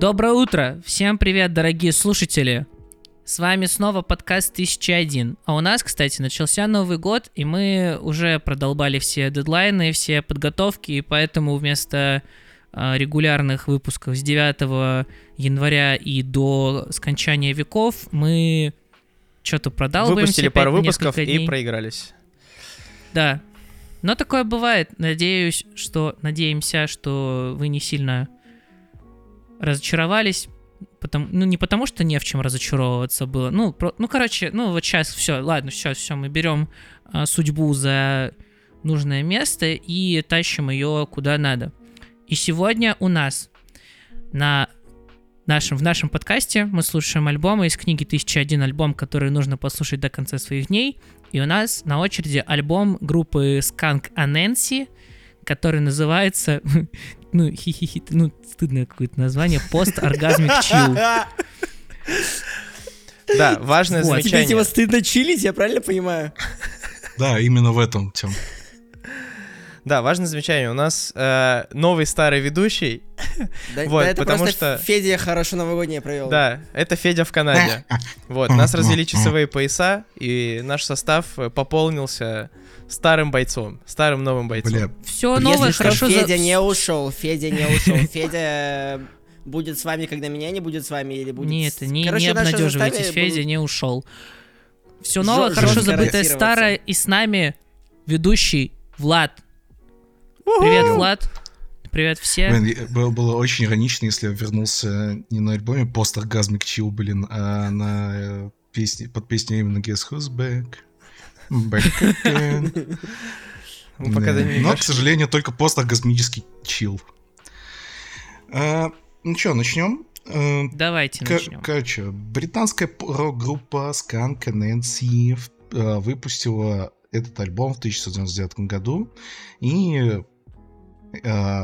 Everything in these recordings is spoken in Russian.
Доброе утро! Всем привет, дорогие слушатели! С вами снова подкаст 1001. А у нас, кстати, начался Новый год, и мы уже продолбали все дедлайны, все подготовки, и поэтому вместо э, регулярных выпусков с 9 января и до скончания веков мы что-то продалбываемся. Выпустили пару выпусков и проигрались. Да. Но такое бывает. Надеюсь, что... Надеемся, что вы не сильно разочаровались. Потому, ну, не потому, что не в чем разочаровываться было. Ну, про- ну короче, ну, вот сейчас все, ладно, сейчас все, мы берем а, судьбу за нужное место и тащим ее куда надо. И сегодня у нас на нашем, в нашем подкасте мы слушаем альбомы из книги «1001 альбом», который нужно послушать до конца своих дней. И у нас на очереди альбом группы Skunk Anansi, который называется, ну, хи-хи-хи, ну, стыдное какое-то название, «Пост-оргазмик чил». Да, важное Вот. Тебе замечание. типа стыдно чилить, я правильно понимаю? Да, именно в этом, Тем. Да, важное замечание. У нас э, новый старый ведущий. Да, Вот, да это потому что- Федя хорошо новогоднее провел. Да, это Федя в Канаде. Вот, нас развели часовые пояса, и наш состав э, пополнился старым бойцом, старым новым бойцом. Бля, Все Если новое, что, хорошо... за- Федя не ушел, Федя не ушел. Федя будет с вами, когда меня не будет с вами, или будет... Нет, не, Короче, не обнадеживайтесь, Федя не ушел. Все новое, хорошо забытое старое, и с нами ведущий Влад. Привет, Влад. Привет все. блин, было, было очень иронично, если я вернулся не на альбоме пост-оргазмик чил, блин, а на э, песне, под песню именно Guess Who's Back. Back again. Мы пока Да. Но, к сожалению, только пост-оргазмический чил. А, ну что, начнем? Э, Давайте Кор- начнем. Короче, британская рок-группа Skunk Nancy э, выпустила этот альбом в 1999 году, и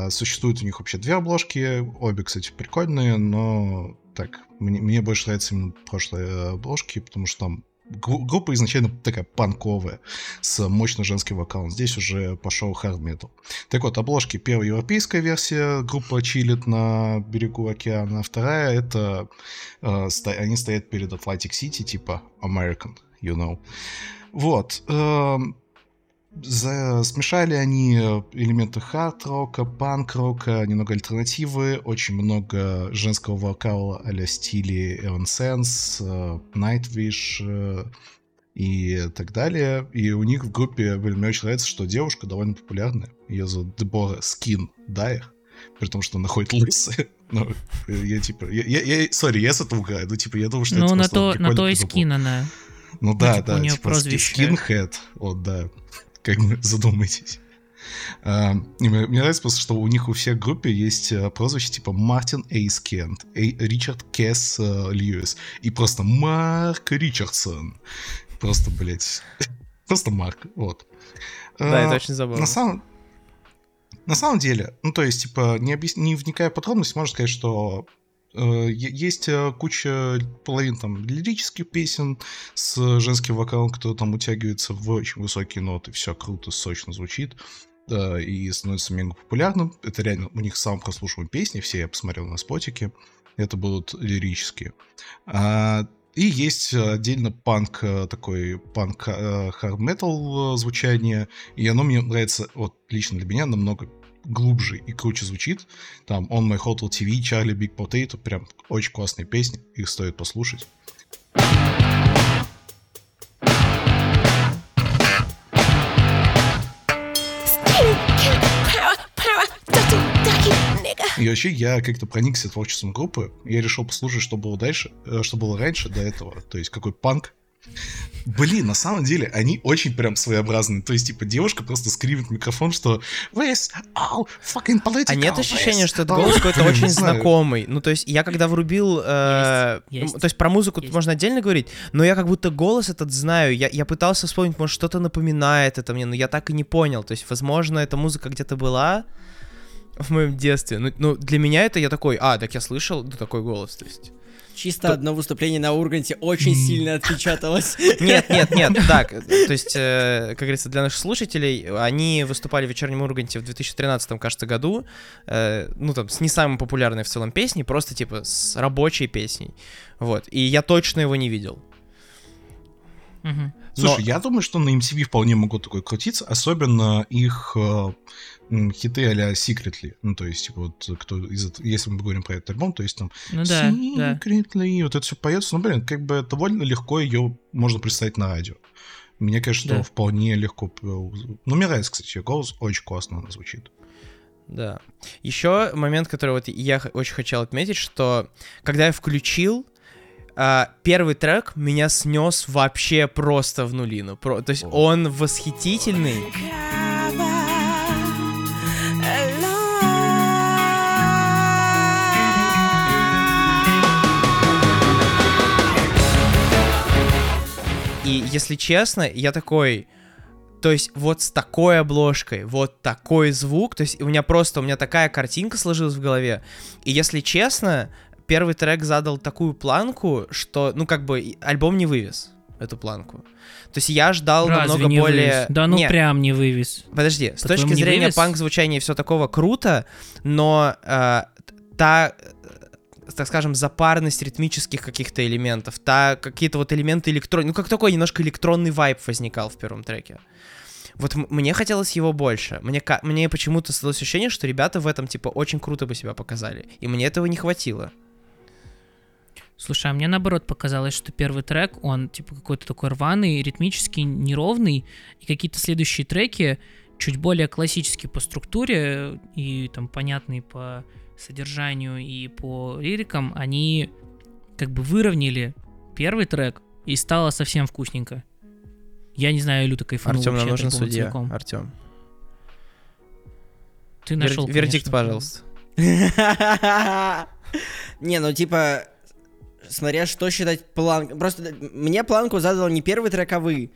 существует у них вообще две обложки, обе, кстати, прикольные, но так, мне, мне больше нравятся именно прошлые обложки, потому что там гру- группа изначально такая панковая, с мощно женским вокалом. Здесь уже пошел хард метал. Так вот, обложки. Первая европейская версия, группа чилит на берегу океана. Вторая это э, сто- они стоят перед Atlantic City, типа American, you know. Вот. эм, за- смешали они элементы хард-рока, панк-рока, немного альтернативы, очень много женского вокала а-ля стиле Evanescence, э, Nightwish э, и так далее. И у них в группе, блин, мне очень нравится, что девушка довольно популярная. Ее зовут Дебора Скин Дайер. При том, что она ходит лысая. Ну, я типа... Я, сори, я с этого играю. Ну, типа, я думаю, что Ну, это на то, на то и скин она. Ну да, типа, да, у неё типа прозвище. скинхед, вот, да, как бы задумайтесь. А, и мне, нравится просто, что у них у всех в группе есть а, прозвище типа Мартин Эйс Кент, Эй- Ричард Кесс а, Льюис и просто Марк Ричардсон. Просто, блядь, просто Марк, вот. Да, А, это очень забавно. на самом, на самом деле, ну то есть, типа, не, объяс- не вникая в подробности, можно сказать, что э, есть э, куча половин там лирических песен с женским вокалом, кто там утягивается в очень высокие ноты, все круто, сочно звучит. и становится мега популярным. Это реально у них самые прослушиваемые песни, все я посмотрел на спотике. Это будут лирические. А, и есть отдельно панк, э, такой панк хард метал звучание, и оно мне нравится, вот лично для меня, намного глубже и круче звучит. Там On My Hotel TV, Charlie Big Potato, прям очень классные песни, их стоит послушать. И вообще я как-то проникся творчеством группы. Я решил послушать, что было дальше, э, что было раньше до этого. То есть какой панк. Блин, на самом деле они очень прям своеобразные. То есть, типа, девушка просто скривит в микрофон, что Where's all fucking political? А нет ощущения, что этот all-» голос какой-то очень знакомый? Ну, то есть, я когда врубил... э, Есть, есть. м, То есть, про музыку тут можно отдельно говорить, но я как будто голос этот знаю. Я, я пытался вспомнить, может, что-то напоминает это мне, но я так и не понял. То есть, возможно, эта музыка где-то была в моем детстве. Ну, ну, для меня это я такой, а, так я слышал, ну, такой голос, то есть... Чисто одно выступление на Урганте очень сильно отпечаталось. Нет, нет, нет, так, то есть, э, как говорится, для наших слушателей, они выступали в вечернем Урганте в 2013, кажется, году, э, ну, там, с не самой популярной в целом песней, просто, типа, с рабочей песней, вот, и я точно его не видел. Мгм. Слушай, Но- я думаю, что на MTV вполне могут такой крутиться, особенно их э, хиты а-ля Secretly. Ну, то есть, типа, вот кто из если мы говорим про этот альбом, то есть там Ну да, да. Secretly, вот это все поется, ну, блин, как бы довольно легко ее можно представить на радио. Мне кажется, что Да. вполне легко... п- Ну, мне нравится, кстати, голос, очень классно она звучит. Да. Еще момент, который вот я очень хотел отметить, что когда я включил а, первый трек, меня снес вообще просто в нулину. Про- то есть О. он восхитительный. И если честно, я такой, то есть вот с такой обложкой, вот такой звук, то есть у меня просто, у меня такая картинка сложилась в голове. И если честно, первый трек задал такую планку, что, ну как бы, альбом не вывез эту планку. То есть я ждал Разве намного не более... вывез? Да ну Не, прям не вывез. Подожди, с По-твоему, точки зрения вывез? панк-звучания и все такого круто, но э, та, э, так скажем, запарность ритмических каких-то элементов, та какие-то вот элементы электроники, ну как такой немножко электронный вайб возникал в первом треке. Вот мне хотелось его больше. Мне, мне почему-то создалось ощущение, что ребята в этом, типа, очень круто бы себя показали. И мне этого не хватило. Слушай, а мне наоборот показалось, что первый трек, он типа какой-то такой рваный, ритмически неровный, и какие-то следующие треки чуть более классические по структуре и там понятные по содержанию и по лирикам, они как бы выровняли первый трек, и стало совсем вкусненько. Я не знаю, Люта кайфанул Артем, нам нужен судья. целиком. Артем. Ты нашел, Вердикт, конечно, пожалуйста. Не, ну типа, смотря что считать планкой. Просто мне планку задал не первый трек, а вы,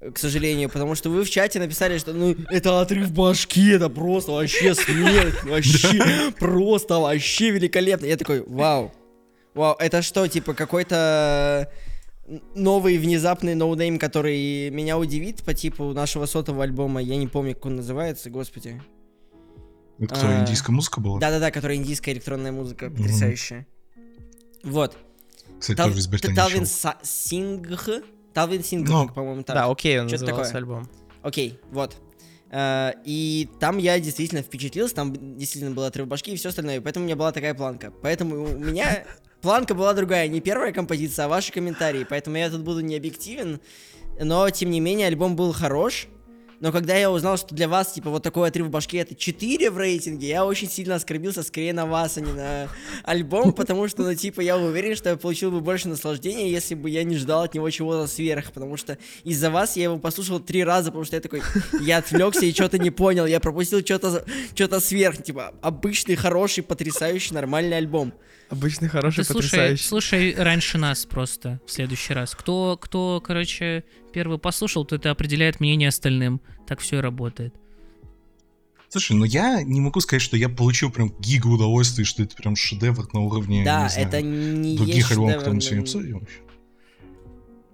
к сожалению, потому что вы в чате написали, что ну это отрыв башки, это просто вообще смерть, вообще просто вообще великолепно. Я такой, вау, вау, это что, типа какой-то новый внезапный no-name, который меня удивит по типу нашего сотого альбома, я не помню, как он называется, господи. Кто, А, индийская музыка была? Да-да-да, которая индийская электронная музыка, потрясающая. Вот. Кстати, Тал- тоже из Британии Талвин. Са- Сингх? Талвин Сингх, Ну, по-моему, так. Да, окей, он Чё-то назывался такое. альбом. Окей, вот. Э, И там я действительно впечатлился, там действительно был отрыв башки и все остальное, и поэтому у меня была такая планка. Поэтому у меня планка была другая, не первая композиция, а ваши комментарии, поэтому я тут буду не объективен, но тем не менее альбом был хорош, но когда я узнал, что для вас, типа, вот такой отрыв башки это 4 в рейтинге, я очень сильно оскорбился скорее на вас, а не на альбом, потому что, ну, типа, я уверен, что я получил бы больше наслаждения, если бы я не ждал от него чего-то сверх, потому что из-за вас я его послушал три раза, потому что я такой, я отвлекся и что-то не понял, я пропустил что-то что сверх, типа, обычный, хороший, потрясающий, нормальный альбом. Обычный, хороший, Ты слушай, потрясающий. слушай раньше нас просто в следующий раз. Кто, кто, короче, первый послушал, то это определяет мнение остальным. Так все и работает. Слушай, ну я не могу сказать, что я получил прям гига удовольствия, что это прям шедевр на уровне, да, не знаю, это не других альбомов, которые мы сегодня обсудим вообще.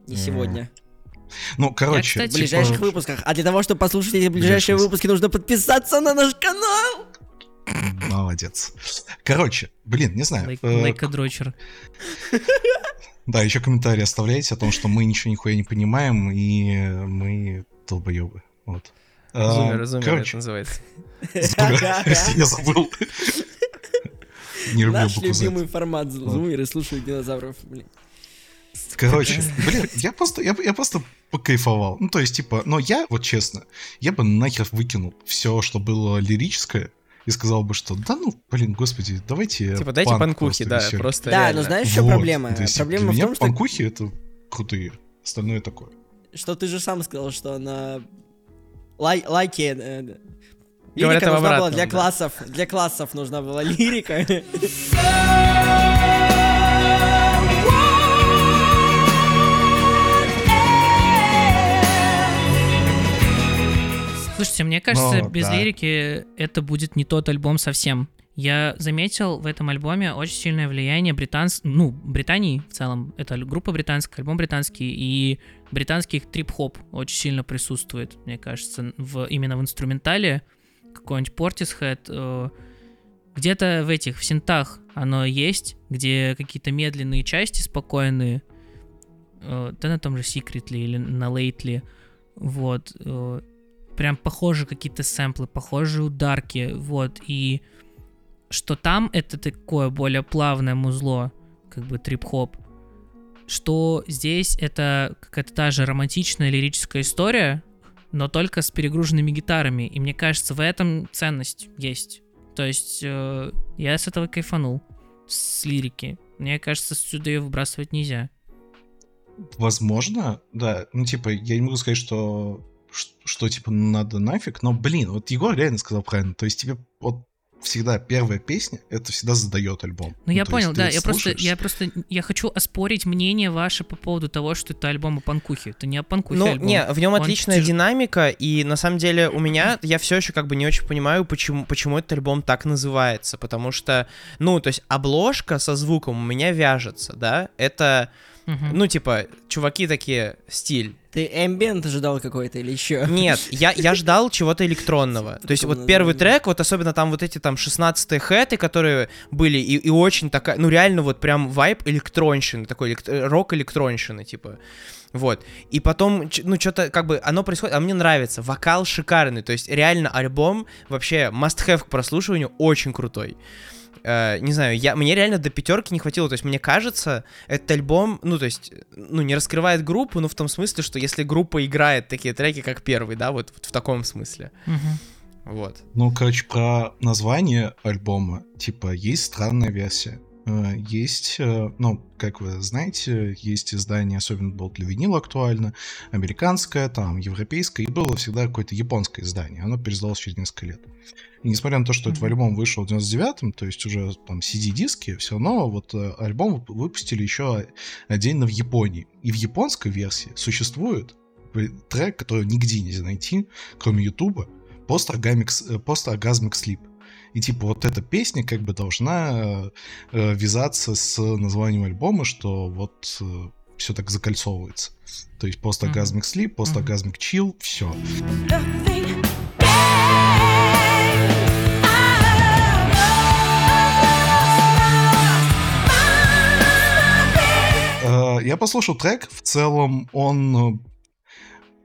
не сегодня. Ну, короче, кстати, В типа, ближайших выпусках. А для того, чтобы послушать эти ближайшие выпуски, нужно подписаться на наш канал. Молодец. Короче, блин, не знаю. Лайк, э, лайкодрочер. Да, еще комментарии оставляйте о том, что мы ничего нихуя не понимаем, и мы долбоебы. Вот. А, зумеры это Короче, называется. зумеры. я забыл. Не люблю Наш любимый формат зумеры слушают динозавров. Блин. Короче, блин, я просто, я, я просто покайфовал. Ну, то есть, типа, но я, вот честно, я бы нахер выкинул все, что было лирическое, и сказал бы, что да ну, блин, господи, давайте Типа, дайте панк панкухи, просто да, весёлый». просто Да, реально. но знаешь, что Вот, проблема? то есть Проблема для в меня том, что, панкухи это крутые, остальное такое. что ты же сам сказал, что на лай, лайке э, Говорят лирика об нужна была для да. классов, для классов нужна была лирика. Слушайте, мне кажется, Ну, без да. лирики это будет не тот альбом совсем. я заметил в этом альбоме очень сильное влияние британс... ну, Британии в целом. Это группа британская, альбом британский, и британский трип-хоп очень сильно присутствует, мне кажется, в, именно в инструментале. Какой-нибудь Portishead, э, где-то в этих, в синтах оно есть, где какие-то медленные части спокойные, э, да на том же Secretly или на Lately, вот, э, прям похожи какие-то сэмплы, похожие ударки, вот, и что там это такое более плавное музло, как бы трип-хоп, что здесь это какая-то та же романтичная лирическая история, но только с перегруженными гитарами. И мне кажется, в этом ценность есть. То есть э, я с этого кайфанул, с лирики. Мне кажется, сюда ее выбрасывать нельзя. Возможно, да. Ну, типа, я не могу сказать, что, что, что типа, надо нафиг, но, блин, вот Егор реально сказал правильно. То есть тебе вот всегда первая песня, это всегда задает альбом. Ну, я понял, да, я просто, я просто, я хочу оспорить мнение ваше по поводу того, что это альбом о панкухе. Это не о панкухе Ну, альбом. не, в нем Он отличная тяж- динамика, и на самом деле у меня, я все еще как бы не очень понимаю, почему, почему этот альбом так называется, потому что, ну, то есть обложка со звуком у меня вяжется, да, это, Ну, типа, чуваки такие, стиль, Ты эмбиент ожидал какой-то или еще? Нет, я, я ждал чего-то электронного. То есть вот первый трек, вот особенно там вот эти там 16 хэты, которые были, и, и очень такая, ну реально вот прям вайп электронщины, такой элект- э, рок электронщины, типа. Вот. И потом, ну, что-то как бы оно происходит, а мне нравится. Вокал шикарный. То есть, реально, альбом вообще must-have к прослушиванию очень крутой. Э, не знаю, я, мне реально до пятерки не хватило. То есть, мне кажется, этот альбом, ну, то есть, ну, не раскрывает группу, ну, в том смысле, что если группа играет такие треки, как первый, да, вот, вот в таком смысле. Мгм. Вот. Ну, короче, про название альбома, типа, есть странная версия. Э, Есть, э, ну, как вы знаете, есть издание, особенно было для винила актуально, американское, там, европейское, и было всегда какое-то японское издание. Оно переиздалось через несколько лет. Несмотря на то, что этот Мгм. альбом вышел в 99-м, то есть уже там CD-диски, все равно вот э, альбом вып- выпустили еще отдельно в Японии. И в японской версии существует э, трек, который нигде нельзя найти, кроме Ютуба, Post-Orgasmic э, Sleep. И типа вот эта песня как бы должна э, э, вязаться с названием альбома, что вот все так закольцовывается. То есть Post-Orgasmic Sleep, Post-Orgasmic Chill, все. Э, Я послушал трек, в целом он... э,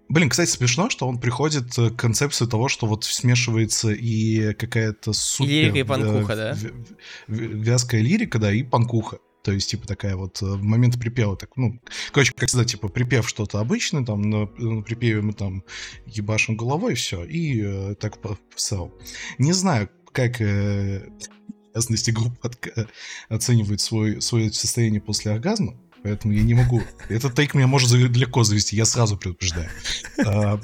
Блин, кстати, смешно, что он приходит э, к концепции того, что вот смешивается и какая-то супер... лирика, и э, панкуха, да? Вязкая лирика, да, и панкуха. То есть, типа, такая вот в момент припева, так, ну, короче, как всегда, типа, припев что-то обычное, там, на, на припеве мы там ебашим головой, все, и э, так по- в целом. Не знаю, как э, обязанности группы отка- оценивают свой, свое состояние после оргазма, поэтому я не могу. Этот тейк меня может далеко завести, я сразу предупреждаю. А,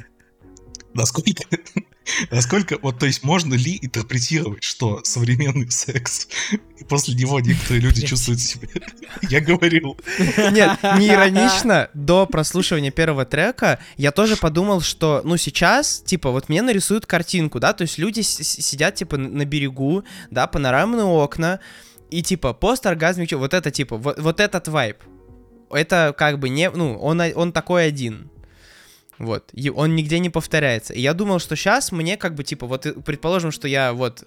Насколько, насколько, вот, то есть, можно ли интерпретировать, что современный секс, и после него некоторые люди чувствуют себя... Я говорил. Нет, не иронично, до прослушивания первого трека я тоже подумал, что, ну, сейчас, типа, вот мне нарисуют картинку, да, то есть люди сидят, типа, на берегу, да, панорамные окна, и, типа, пост-оргазмик, вот это, типа, вот, вот этот вайб. Это, как бы, не, ну, он, он такой один. Вот, и он нигде не повторяется. И я думал, что сейчас мне, как бы, типа, вот, и- предположим, что я, вот,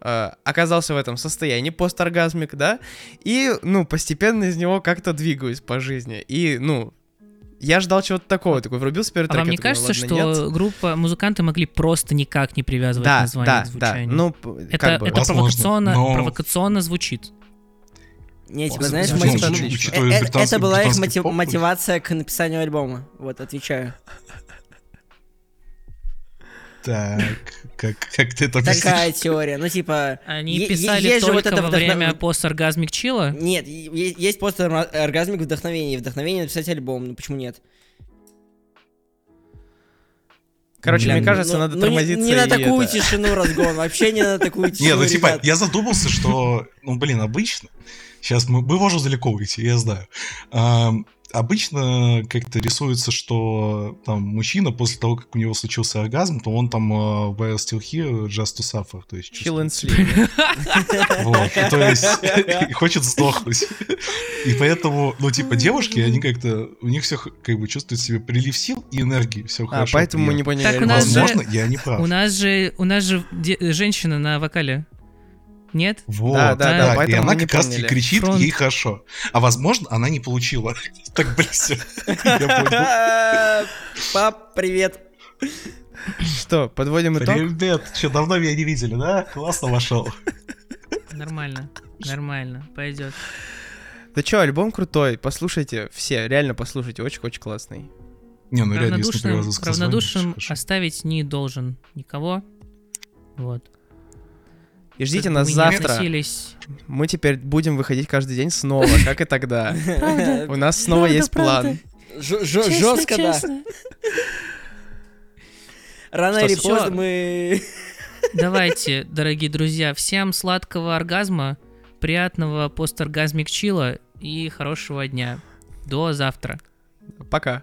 э, оказался в этом состоянии посторгазмик, да, и, ну, постепенно из него как-то двигаюсь по жизни. И, ну, я ждал чего-то такого, такой врубился первый А трек, вам не такой, кажется, «Ну что ладно, нет». группа, музыканты могли просто никак не привязывать Да, название да, к да, звучанию? ну, это, бы... это Возможно, провокационно, но- провокационно звучит. Не, типа, О, знаешь, мотив- звучит, э- учитывая э- это была их мотив- поп. мотивация к написанию альбома. Вот, отвечаю. Так, как, как ты это? Такая теория. Ну, типа... Они писали есть же только вот это во вдохно- время посторгазмик чила? Нет, есть просто ор- оргазмик вдохновения. Вдохновение написать альбом. Ну, почему нет? Короче, Бля, мне ну- кажется, ну- надо ну, не- тормозиться Не на и такую это- тишину разгон. Вообще не на такую тишину, Не, ну типа, я задумался, что, ну блин, обычно. Сейчас мы, мы можем далеко уйти, я знаю. Ам, обычно как-то рисуется, что там мужчина после того, как у него случился оргазм, то он там uh, while still here, just to suffer, то есть Chill and sleep. Вот, то есть хочет сдохнуть. И поэтому, ну, типа, девушки, они как-то, у них все как бы чувствуют себе прилив сил и энергии, все А, хорошо. поэтому мы не поняли. Так у нас же- Возможно, я не прав. У нас же, у нас же женщина на вокале. Нет? Вот, Да, да, да, и она как раз таки поняли. кричит, Фронт. ей хорошо. А возможно, она не получила. Так понял. Пап, привет. Что, подводим итог? Ребят, что, давно меня не видели, да? Классно вошел. Нормально. Нормально. Пойдет. Да чё, альбом крутой, послушайте, все, реально послушайте, очень-очень классный. Не, ну реально, если Равнодушным, оставить не должен никого. Вот. И ждите нас завтра. относились- Мы теперь будем выходить каждый день снова, как и тогда. У нас снова есть план. Жестко, да. Рано или поздно мы... Давайте, дорогие друзья, всем сладкого оргазма, приятного посторгазмик чила и хорошего дня. До завтра. Пока.